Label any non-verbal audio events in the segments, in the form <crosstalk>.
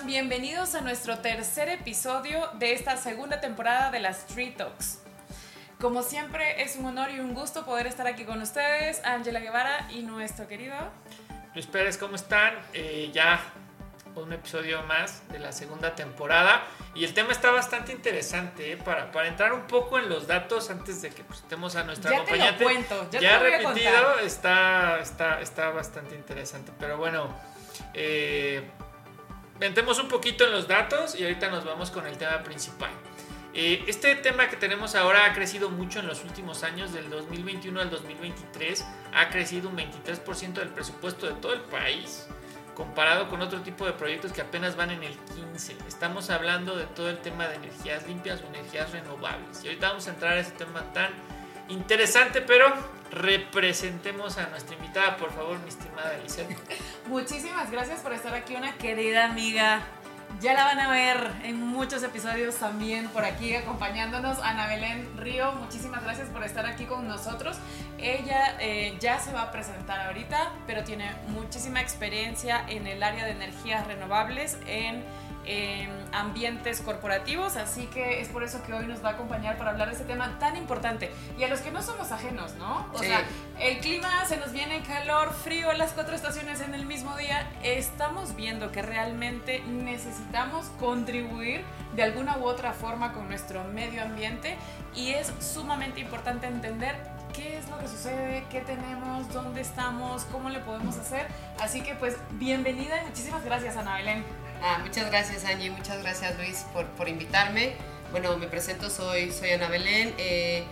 están? Bienvenidos a nuestro tercer episodio de esta segunda temporada de las Street Talks. Como siempre, es un honor y un gusto poder estar aquí con ustedes, Ángela Guevara y nuestro querido Luis Pérez, ¿cómo están? Eh, ya un episodio más de la segunda temporada y el tema está bastante interesante ¿eh? para, para entrar un poco en los datos antes de que estemos a nuestra Ya te lo cuento, ya te ya voy a repetido, contar. está, está, está bastante interesante. Pero bueno, eh, entremos un poquito en los datos y ahorita nos vamos con el tema principal. Eh, este tema que tenemos ahora ha crecido mucho en los últimos años, del 2021 al 2023, ha crecido un 23% del presupuesto de todo el país, comparado con otro tipo de proyectos que apenas van en el 15%. Estamos hablando de todo el tema de energías limpias o energías renovables. Y ahorita vamos a entrar a ese tema tan interesante, pero representemos a nuestra invitada, por favor, mi estimada Elisabeth. <laughs> Muchísimas gracias por estar aquí, una querida amiga. Ya la van a ver en muchos episodios también por aquí acompañándonos. Ana Belén Río, muchísimas gracias por estar aquí con nosotros. Ella eh, ya se va a presentar ahorita, pero tiene muchísima experiencia en el área de energías renovables, en en ambientes corporativos, así que es por eso que hoy nos va a acompañar para hablar de este tema tan importante y a los que no somos ajenos, ¿no? O Sí. sea, el clima se nos viene calor, frío, las cuatro estaciones en el mismo día. Estamos viendo que realmente necesitamos contribuir de alguna u otra forma con nuestro medio ambiente y es sumamente importante entender qué es lo que sucede, qué tenemos, dónde estamos, cómo le podemos hacer. Así que pues bienvenida y muchísimas gracias Ana Belén. Ah, muchas gracias Angie, muchas gracias Luis por, por invitarme. Bueno, me presento, soy, soy Ana Belén eh,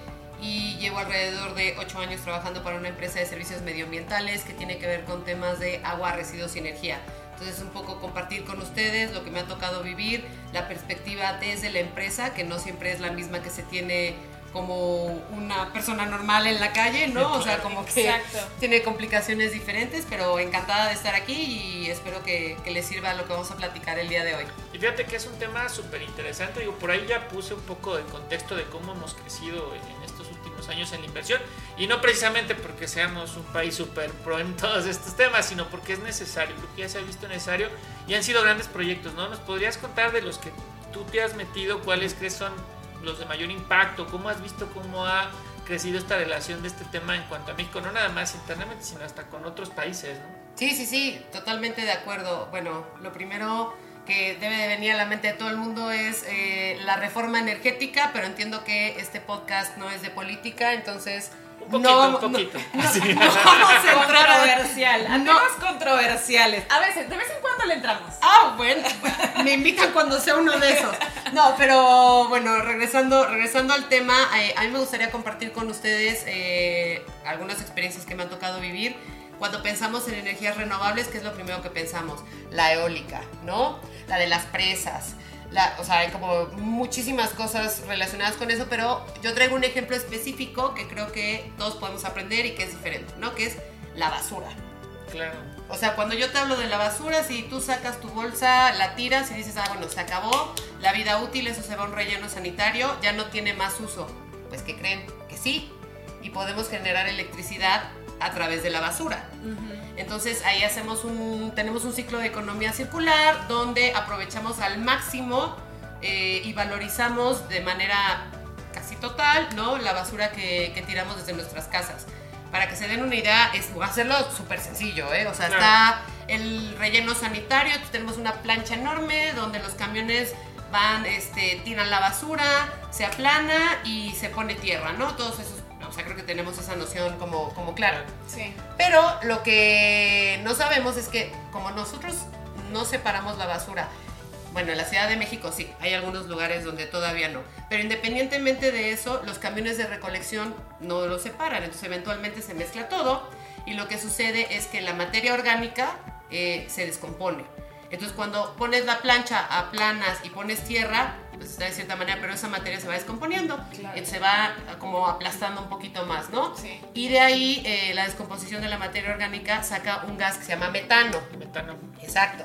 y llevo alrededor de 8 años trabajando para una empresa de servicios medioambientales que tiene que ver con temas de agua, residuos y energía. Entonces un poco compartir con ustedes lo que me ha tocado vivir, la perspectiva desde la empresa, que no siempre es la misma que se tiene como una persona normal en la calle, ¿no? O sea, como que Exacto. tiene complicaciones diferentes, pero encantada de estar aquí y espero que, que les sirva lo que vamos a platicar el día de hoy. Y fíjate que es un tema súper interesante. Digo, por ahí ya puse un poco de contexto de cómo hemos crecido en estos últimos años en la inversión. Y no precisamente porque seamos un país súper pro en todos estos temas, sino porque es necesario. Creo que ya se ha visto necesario y han sido grandes proyectos, ¿no? ¿Nos podrías contar de los que tú te has metido? ¿Cuáles crees son los de mayor impacto? ¿Cómo has visto cómo ha crecido esta relación de este tema en cuanto a México? No nada más internamente, sino hasta con otros países, ¿no? Sí, sí, sí, totalmente de acuerdo. Bueno, lo primero que debe de venir a la mente de todo el mundo es eh, la reforma energética, pero entiendo que este podcast no es de política, entonces... Un poquito, no, un poquito. No, no- Sí. no vamos a <laughs> entrar a- Controversial, a No. temas controversiales. A veces, de vez en cuando le entramos. Ah, bueno, <laughs> me invitan cuando sea uno de esos. No, pero bueno, regresando, regresando al tema, eh, a mí me gustaría compartir con ustedes eh, algunas experiencias que me han tocado vivir. Cuando pensamos en energías renovables, ¿qué es lo primero que pensamos? La eólica, ¿no? La de las presas. La, o sea, hay como muchísimas cosas relacionadas con eso, pero yo traigo un ejemplo específico que creo que todos podemos aprender y que es diferente, ¿no? Que es la basura. Claro. O sea, cuando yo te hablo de la basura, si tú sacas tu bolsa, la tiras y dices, ah, bueno, se acabó la vida útil, eso se va a un relleno sanitario, ya no tiene más uso. Pues que creen que sí. Y podemos generar electricidad a través de la basura. Entonces ahí hacemos un, tenemos un ciclo de economía circular donde aprovechamos al máximo eh, y valorizamos de manera casi total, ¿no? La basura que, que tiramos desde nuestras casas. Para que se den una idea, es hacerlo súper sencillo, ¿eh? O sea, Claro. está el relleno sanitario, tenemos una plancha enorme donde los camiones van, este, tiran la basura, se aplana y se pone tierra, ¿no? Todos esos, o sea, creo que tenemos esa noción como, como clara. Sí. Pero lo que no sabemos es que como nosotros no separamos la basura, bueno, en la Ciudad de México sí, hay algunos lugares donde todavía no, pero independientemente de eso, los camiones de recolección no lo separan, entonces eventualmente se mezcla todo y lo que sucede es que la materia orgánica eh, se descompone. Entonces cuando pones la plancha, aplanas y pones tierra, pues está de cierta manera, pero esa materia se va descomponiendo, Claro. se va como aplastando un poquito más, ¿no? Sí. Y de ahí eh, la descomposición de la materia orgánica saca un gas que se llama metano. Metano. Exacto.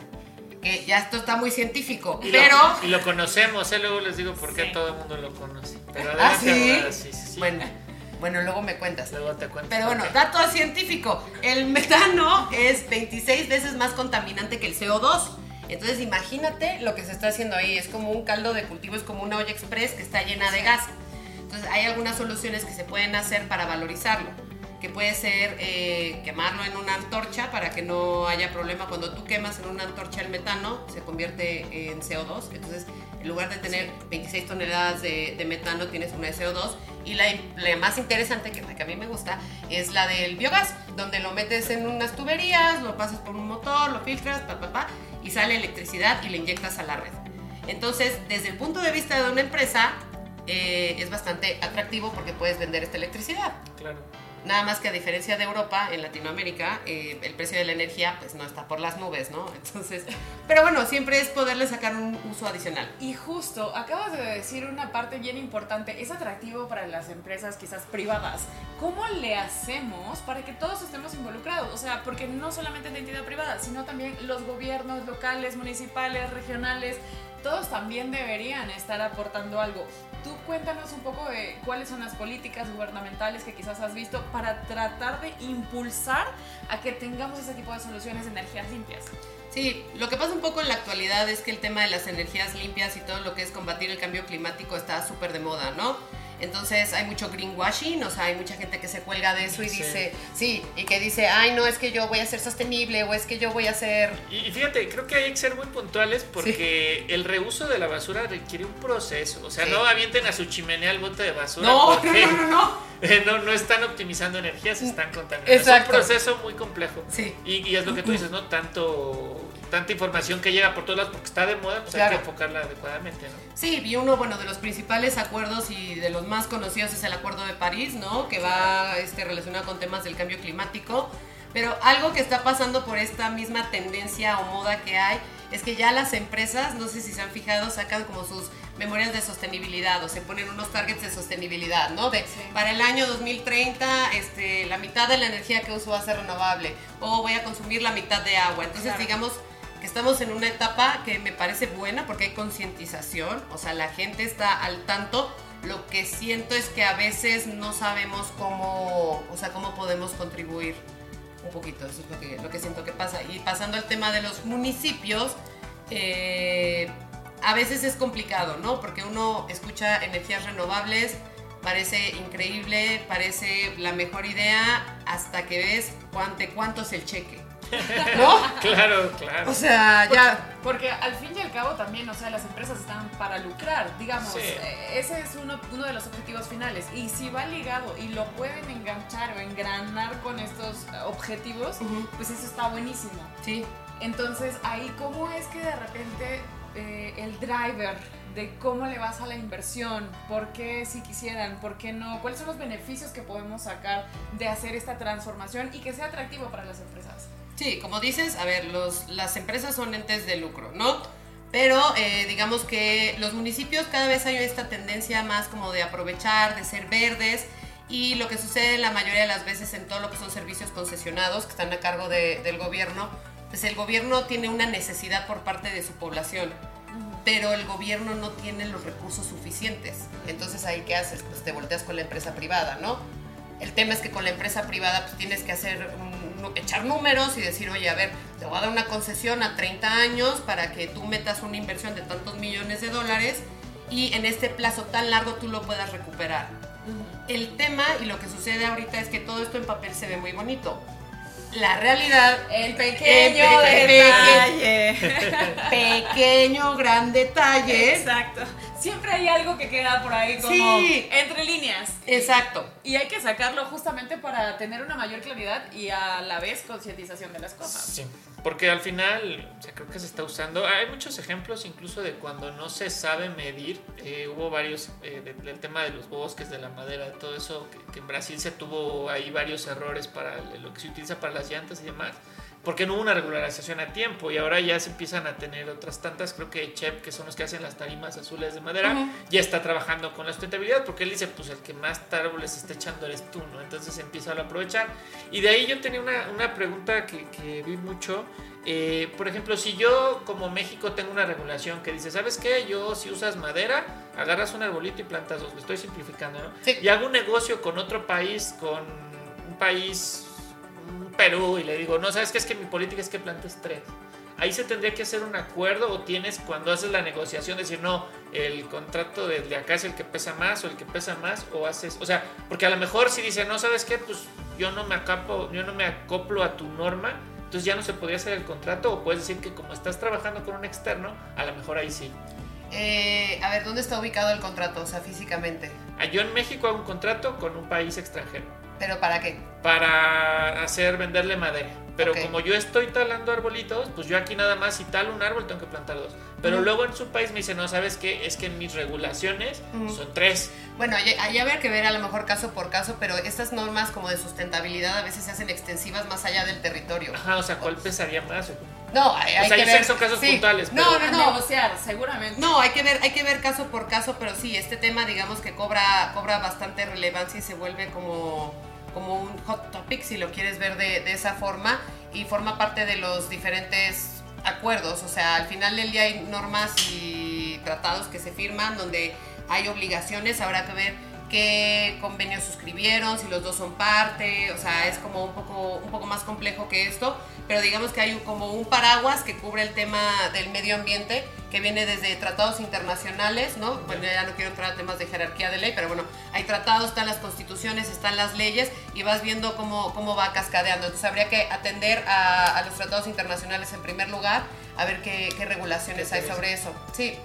Que ya esto está muy científico. Y pero. Lo, y lo conocemos, ¿eh? luego les digo por qué Sí. todo el mundo lo conoce. Pero ¿Ah, sí? sí, sí, sí. Bueno, bueno, luego me cuentas. Luego te cuento. Pero bueno, dato científico. El metano es 26 veces más contaminante que el CO2. Entonces imagínate lo que se está haciendo ahí. Es como un caldo de cultivo, es como una olla express que está llena de gas. Entonces hay algunas soluciones que se pueden hacer para valorizarlo que puede ser eh, quemarlo en una antorcha para que no haya problema. Cuando tú quemas en una antorcha el metano, se convierte en CO2. Entonces, en lugar de tener 26 toneladas de, metano, tienes una de CO2. Y la, más interesante, que la que a mí me gusta, es la del biogás, donde lo metes en unas tuberías, lo pasas por un motor, lo filtras, pa, pa, pa, y sale electricidad y le inyectas a la red. Entonces, desde el punto de vista de una empresa, eh, es bastante atractivo porque puedes vender esta electricidad. Claro. Nada más que a diferencia de Europa, en Latinoamérica, eh, el precio de la energía pues no está por las nubes, ¿no? <laughs> Entonces, pero bueno, siempre es poderle sacar un uso adicional. Y justo, acabas de decir una parte bien importante, es atractivo para las empresas quizás privadas. ¿Cómo le hacemos para que todos estemos involucrados? O sea, porque no solamente la entidad privada, sino también los gobiernos locales, municipales, regionales, todos también deberían estar aportando algo. Tú cuéntanos un poco de cuáles son las políticas gubernamentales que quizás has visto para tratar de impulsar a que tengamos ese tipo de soluciones de energías limpias. Sí, lo que pasa un poco en la actualidad es que el tema de las energías limpias y todo lo que es combatir el cambio climático está súper de moda, ¿no? Entonces hay mucho greenwashing, o sea, hay mucha gente que se cuelga de eso y dice, sí, y que dice, ay, no, es que yo voy a ser sostenible o es que yo voy a ser... Y, fíjate, creo que hay que ser muy puntuales porque el reuso de la basura requiere un proceso. O sea, no avienten a su chimenea el bote de basura. No, <laughs> no, no, no. <laughs> No, no están optimizando energía, se están contaminando. Es un proceso muy complejo. Sí. Y, y es lo que tú dices, ¿no? Tanto tanta información que llega por todos lados porque está de moda, pues hay que enfocarla adecuadamente, ¿no? Sí, y uno, bueno, de los principales acuerdos y de los más conocidos es el Acuerdo de París, ¿no? Que va este, relacionado con temas del cambio climático. Pero algo que está pasando por esta misma tendencia o moda que hay es que ya las empresas, no sé si se han fijado, sacan como sus memorias de sostenibilidad o se ponen unos targets de sostenibilidad, ¿no? De para el año 2030, este, la mitad de la energía que uso va a ser renovable o voy a consumir la mitad de agua. Entonces, digamos, estamos en una etapa que me parece buena porque hay concientización, o sea, la gente está al tanto. Lo que siento es que a veces no sabemos cómo, o sea, cómo podemos contribuir un poquito, eso es lo que, lo que siento que pasa. Y pasando al tema de los municipios, eh, a veces es complicado, ¿no? Porque uno escucha energías renovables, parece increíble, parece la mejor idea, hasta que ves cuánto, cuánto es el cheque. ¿No? Claro, claro. O sea, ya. Porque al fin y al cabo también, o sea, las empresas están para lucrar, digamos. Eh, ese es uno, uno de los objetivos finales. Y si va ligado y lo pueden enganchar o engranar con estos objetivos, pues eso está buenísimo. Sí. Entonces, ahí, ¿cómo es que de repente eh, el driver de cómo le vas a la inversión, por qué si quisieran, por qué no, cuáles son los beneficios que podemos sacar de hacer esta transformación y que sea atractivo para las empresas. Sí, como dices, a ver, los, las empresas son entes de lucro, ¿no? Pero eh, digamos que los municipios cada vez hay esta tendencia más como de aprovechar, de ser verdes. Y lo que sucede la mayoría de las veces en todo lo que son servicios concesionados que están a cargo del gobierno, pues el gobierno tiene una necesidad por parte de su población, pero el gobierno no tiene los recursos suficientes. Entonces ahí qué haces? Pues te volteas con la empresa privada, ¿no? El tema es que con la empresa privada pues tienes que hacer un echar números y decir, oye, a ver, te voy a dar una concesión a 30 años para que tú metas una inversión de tantos millones de dólares y en este plazo tan largo tú lo puedas recuperar. El tema y lo que sucede ahorita es que todo esto en papel se ve muy bonito. La realidad, el pequeño detalle. <laughs> pequeño, gran detalle. Exacto siempre hay algo que queda por ahí como entre líneas. Exacto. Y hay que sacarlo justamente para tener una mayor claridad y a la vez concientización de las cosas. Sí, porque al final, o creo que se está usando. Hay muchos ejemplos incluso de cuando no se sabe medir. Eh, hubo varios eh, del tema de los bosques, de la madera, de todo eso, que, que en Brasil se tuvo ahí varios errores para lo que se utiliza para las llantas y demás porque no hubo una regularización a tiempo y ahora ya se empiezan a tener otras tantas, creo que Chep, que son los que hacen las tarimas azules de madera, ya está trabajando con la sustentabilidad porque él dice, pues el que más árboles está echando eres tú, ¿no? Entonces empieza a aprovechar. Y de ahí yo tenía una, una pregunta que, que, vi mucho. Eh, por ejemplo, si yo como México tengo una regulación que dice, ¿sabes qué? Yo si usas madera, agarras un arbolito y plantas dos, lo estoy simplificando, ¿no? Y hago un negocio con otro país, con un país Perú y le digo, no, ¿sabes qué? Es que mi política es que plantes tres. ahí se tendría que hacer un acuerdo o tienes cuando haces la negociación decir, no, el contrato de, de acá es el que pesa más o el que pesa más o haces, o sea, porque a lo mejor si dice, no, ¿sabes qué? Pues yo no me acapo, yo no me acoplo a tu norma, entonces ya no se podría hacer el contrato o puedes decir que como estás trabajando con un externo, a lo mejor ahí sí. Eh, a ver, ¿dónde está ubicado el contrato? O sea, físicamente. Ah, Yo en México hago un contrato con un país extranjero ¿Pero para qué? para hacer venderle madera. Pero como yo estoy talando arbolitos, pues yo aquí nada más si talo un árbol tengo que plantar dos. Pero luego en su país me dice, no, ¿sabes qué? Es que en mis regulaciones son tres. Bueno, ahí habría que ver a lo mejor caso por caso, pero estas normas como de sustentabilidad a veces se hacen extensivas más allá del territorio. Ajá, o sea, ¿cuál pesaría más? No, hay, hay sea, que ver. son casos sí. puntuales, No, pero- no, no. negociar, seguramente. No, hay que ver, hay que ver caso por caso, pero sí, este tema digamos que cobra, cobra bastante relevancia y se vuelve como, como un hot topic, si lo quieres ver de, de esa forma, y forma parte de los diferentes acuerdos. O sea, al final del día hay normas y tratados que se firman donde hay obligaciones, habrá que ver qué convenios suscribieron, si los dos son parte, o sea, es como un poco, un poco más complejo que esto, pero digamos que hay un- como un paraguas que cubre el tema del medio ambiente, que viene desde tratados internacionales, ¿no? Bueno, ya no quiero entrar a temas de jerarquía de ley, pero bueno, hay tratados, están las constituciones, están las leyes, y vas viendo cómo, cómo va cascadeando. Entonces habría que atender a, a los tratados internacionales en primer lugar, a ver qué, qué regulaciones hay sobre eso. Sí,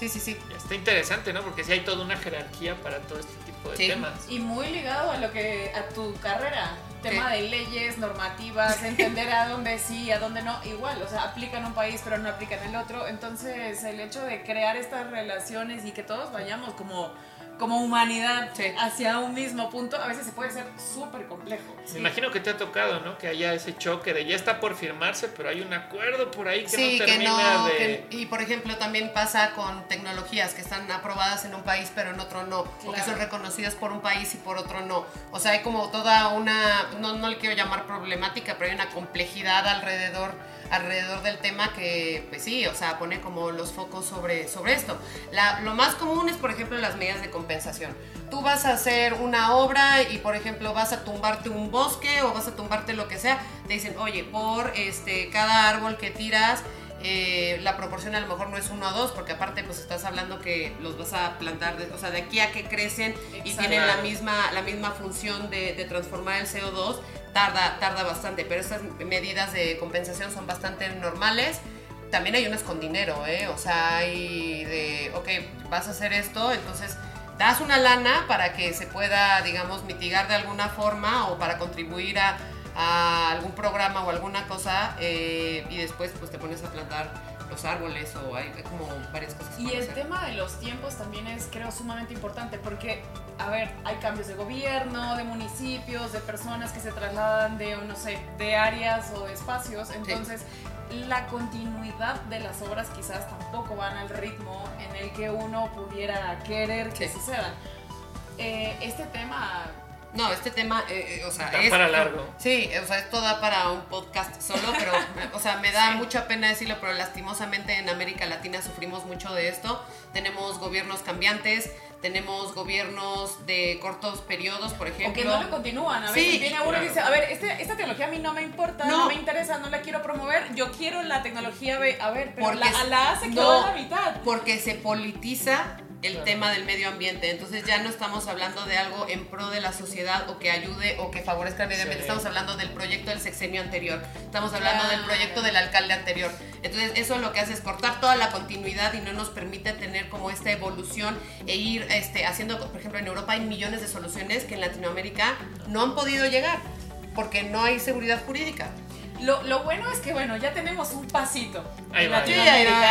sí, sí, sí. Está interesante, ¿no? Porque sí hay toda una jerarquía para todo este tipo de Sí. temas. Y muy ligado a lo que a tu carrera, tema Sí. de leyes, normativas, <laughs> entender a dónde sí, a dónde no, igual, o sea, aplica en un país pero no aplica en el otro, entonces el hecho de crear estas relaciones y que todos vayamos como como humanidad Sí. hacia un mismo punto, a veces se puede ser súper complejo. Me imagino que te ha tocado, ¿no? Que haya ese choque de ya está por firmarse, pero hay un acuerdo por ahí que Sí, no que termina no. de... que- y por ejemplo, también pasa con tecnologías que están aprobadas en un país, pero en otro no. O que Claro. son reconocidas por un país y por otro no. O sea, hay como toda una. No, no le quiero llamar problemática, pero hay una complejidad alrededor alrededor del tema que, pues sí, o sea, pone como los focos sobre, sobre esto. La- lo más común es, por ejemplo, las medidas de compensación. Tú vas a hacer una obra y, por ejemplo, vas a tumbarte un bosque o vas a tumbarte lo que sea. Te dicen, oye, por este, cada árbol que tiras, eh, la proporción a lo mejor no es uno a dos, porque aparte pues estás hablando que los vas a plantar, de- o sea, de aquí a que crecen y Exacto. tienen la misma, la misma función de, de transformar el CO2, tarda, tarda bastante, pero estas medidas de compensación son bastante normales. También hay unas con dinero, ¿eh? O sea, hay de, ok, vas a hacer esto, entonces das una lana para que se pueda, digamos, mitigar de alguna forma o para contribuir a, algún programa o alguna cosa eh, y después pues te pones a plantar los árboles o hay, hay como varias cosas. Y el hacer. tema de los tiempos también es, creo, sumamente importante porque, a ver, hay cambios de gobierno, de municipios, de personas que se trasladan de, no sé, de áreas o de espacios. Entonces, la continuidad de las obras quizás tampoco van al ritmo en el que uno pudiera querer que Sí. sucedan. Eh, este tema No, este tema, eh, eh, o sea, Da es... para largo. Sí, o sea, esto da para un podcast solo, pero, o sea, me da Sí. mucha pena decirlo, pero lastimosamente en América Latina sufrimos mucho de esto. Tenemos gobiernos cambiantes, tenemos gobiernos de cortos periodos, por o ejemplo. que no lo continúan. A Sí, veces viene uno claro. y dice, a ver, este- esta tecnología a mí no me importa, no. No. me interesa, no la quiero promover, yo quiero la tecnología B. A ver, pero Porque la, la A se quedó no. a la mitad. porque se politiza el Claro. tema del medio ambiente. Entonces ya no estamos hablando de algo en pro de la sociedad o que ayude o que favorezca el medio ambiente. Sí. Estamos hablando del proyecto del sexenio anterior. Estamos hablando del proyecto del alcalde anterior. Entonces eso lo que hace es cortar toda la continuidad y no nos permite tener como esta evolución e ir este, haciendo, por ejemplo, en Europa hay millones de soluciones que en Latinoamérica no han podido llegar porque no hay seguridad jurídica. Lo, lo bueno es que, bueno, ya tenemos un pasito. Ahí va. Sí, ahí, va,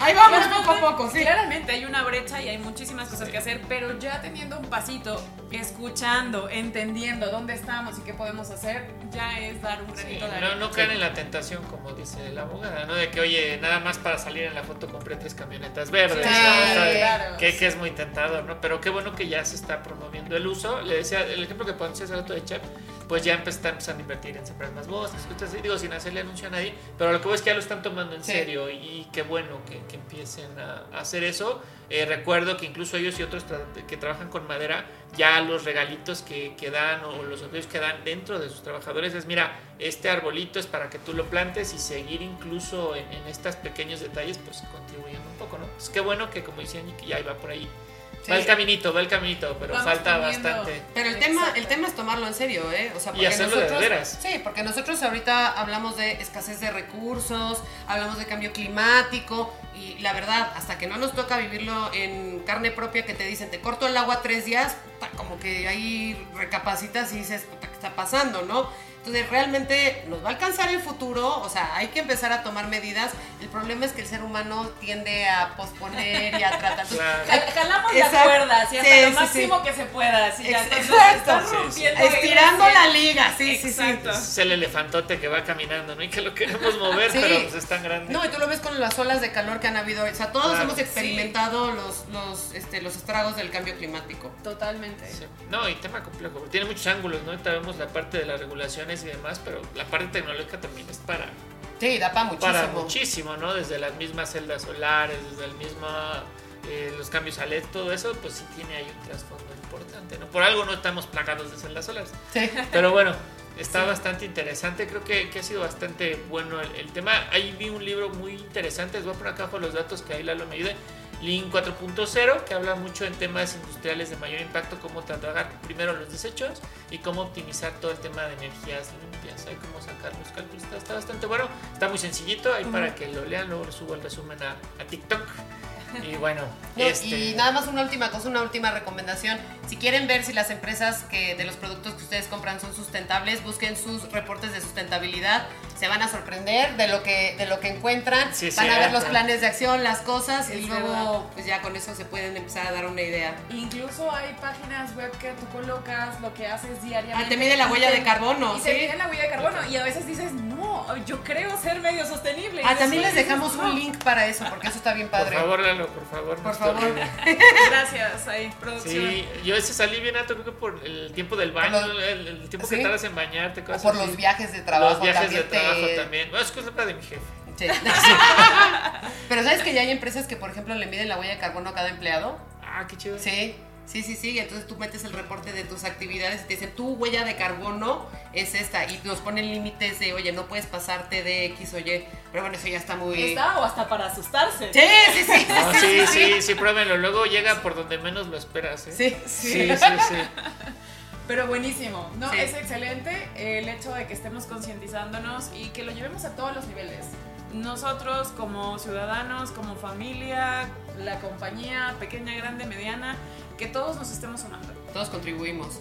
<laughs> ahí vamos poco a poco, sí. Claramente hay una brecha y hay muchísimas cosas que hacer, pero ya teniendo un pasito, escuchando, entendiendo dónde estamos y qué podemos hacer, ya es dar un Sí, granito de no, arena. no caen en la tentación, como dice la abogada, ¿no? De que, oye, nada más para salir en la foto compré tres camionetas verdes. Sí, ¿no? O sea, claro. que, que es muy tentador, ¿no? Pero qué bueno que ya se está promoviendo el uso. Le decía, el ejemplo que ponías hace rato de Chef, pues ya empe- está empezando a invertir en sembrar más bosques, así, digo, sin hacerle anuncio a nadie, pero lo que voy es que ya lo están tomando en Sí. serio y qué bueno que, que empiecen a, a hacer eso. Eh, recuerdo que incluso ellos y otros tra- que trabajan con madera, ya los regalitos que, que dan o los obsequios que dan dentro de sus trabajadores es, mira, este arbolito es para que tú lo plantes y seguir incluso en, en estos pequeños detalles, pues contribuyendo un poco, ¿no? Pues qué bueno que como que ya iba por ahí. Sí. Va el caminito, va el caminito, pero Vamos falta bastante. Pero el tema, el tema es tomarlo en serio, ¿eh? O sea, Y porque hacerlo de nosotros, veras. Sí, porque nosotros ahorita hablamos de escasez de recursos, hablamos de cambio climático y la verdad, hasta que no nos toca vivirlo en carne propia, que te dicen, te corto el agua tres días, como que ahí recapacitas y dices, ¿qué está pasando, no? Entonces, realmente nos va a alcanzar el futuro, o sea, hay que empezar a tomar medidas. El problema es que el ser humano tiende a posponer y a tratar. <laughs> Claro. Ja- Jalamos Exacto. cuerdas y hasta Sí, lo sí, máximo que se pueda. Así ya, Exacto. rompiendo Estirando la liga, sí, sí, sí. Es el elefantote que va caminando, ¿no? Y que lo queremos mover, Sí. pero pues es tan grande. No, y tú lo ves con las olas de calor que han habido. O sea, todos Claro. hemos experimentado los, los, este, los estragos del cambio climático. Totalmente. Sí. No, y tema complejo. Tiene muchos ángulos, ¿no? Ahorita vemos la parte de las regulaciones y demás, pero la parte tecnológica también es para, Sí, da para muchísimo. para muchísimo, ¿no? Desde las mismas celdas solares, desde el mismo, eh, los cambios a LED, todo eso, pues sí tiene ahí un trasfondo importante, ¿no? Por algo no estamos plagados de celdas solares. Sí. Pero bueno, está bastante interesante. Creo que, que ha sido bastante bueno el, el tema. Ahí vi un libro muy interesante. Les voy a poner acá abajo los datos que ahí Lalo me ayude. Lean 4.0, que habla mucho en temas industriales de mayor impacto, cómo tratar primero los desechos y cómo optimizar todo el tema de energías limpias. Hay cómo sacar los cálculos. Está, está bastante bueno. Está muy sencillito. Ahí para que lo lean. Luego subo el resumen a, a TikTok. Y bueno, <laughs> No, este, Y nada más una última cosa, una última recomendación. Si quieren ver si las empresas que de los productos que ustedes compran son sustentables, busquen sus reportes de sustentabilidad. Se van a sorprender de lo que, de lo que encuentran. Sí, van a ver los planes de acción, las cosas, y luego verdad. pues ya con eso se pueden empezar a dar una idea. Incluso hay páginas web que tú colocas lo que haces diariamente. Ah, te mide la huella te- de carbono, Y te ¿sí? mide la huella de carbono. Y a veces dices, no, yo creo ser medio sostenible. Ah, también les dejamos dices, un "No". link para eso, porque eso está bien por padre. favor, Lalo, por favor. Por favor. <laughs> Gracias, ahí, producción. Sí, yo ese salí bien alto, creo que por el tiempo del baño, Por el, el tiempo ¿Sí? que tardas en bañarte, O cosas por así. los viajes de trabajo Los viajes de también trabajo te- también. Bueno, es culpa de mi jefe. Sí. <laughs> Pero sabes que ya hay empresas que, por ejemplo, le miden la huella de carbono a cada empleado. Ah, qué chido. Sí, sí, sí, sí. Entonces tú metes el reporte de tus actividades y te dicen, tu huella de carbono es esta. Y nos ponen límites de, oye, no puedes pasarte de X o Y. Pero bueno, eso ya está muy... Está o hasta para asustarse. Sí, sí, sí. No, <laughs> sí, sí, sí, pruébenlo. Luego llega por donde menos lo esperas, ¿eh? Sí. Sí, sí, sí. Pero buenísimo, ¿no? Sí. Es excelente el hecho de que estemos concientizándonos y que lo llevemos a todos los niveles. Nosotros como ciudadanos, como familia, la compañía, pequeña, grande, mediana, que todos nos estemos sumando. Todos contribuimos.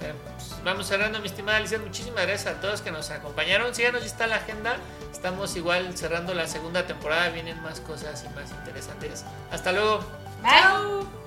Pues, vamos cerrando, mi estimada Alicia. Muchísimas gracias a todos que nos acompañaron. Síganos, ya está la agenda. Estamos igual cerrando la segunda temporada. Vienen más cosas y más interesantes. Hasta luego. Bye. ¡Chao!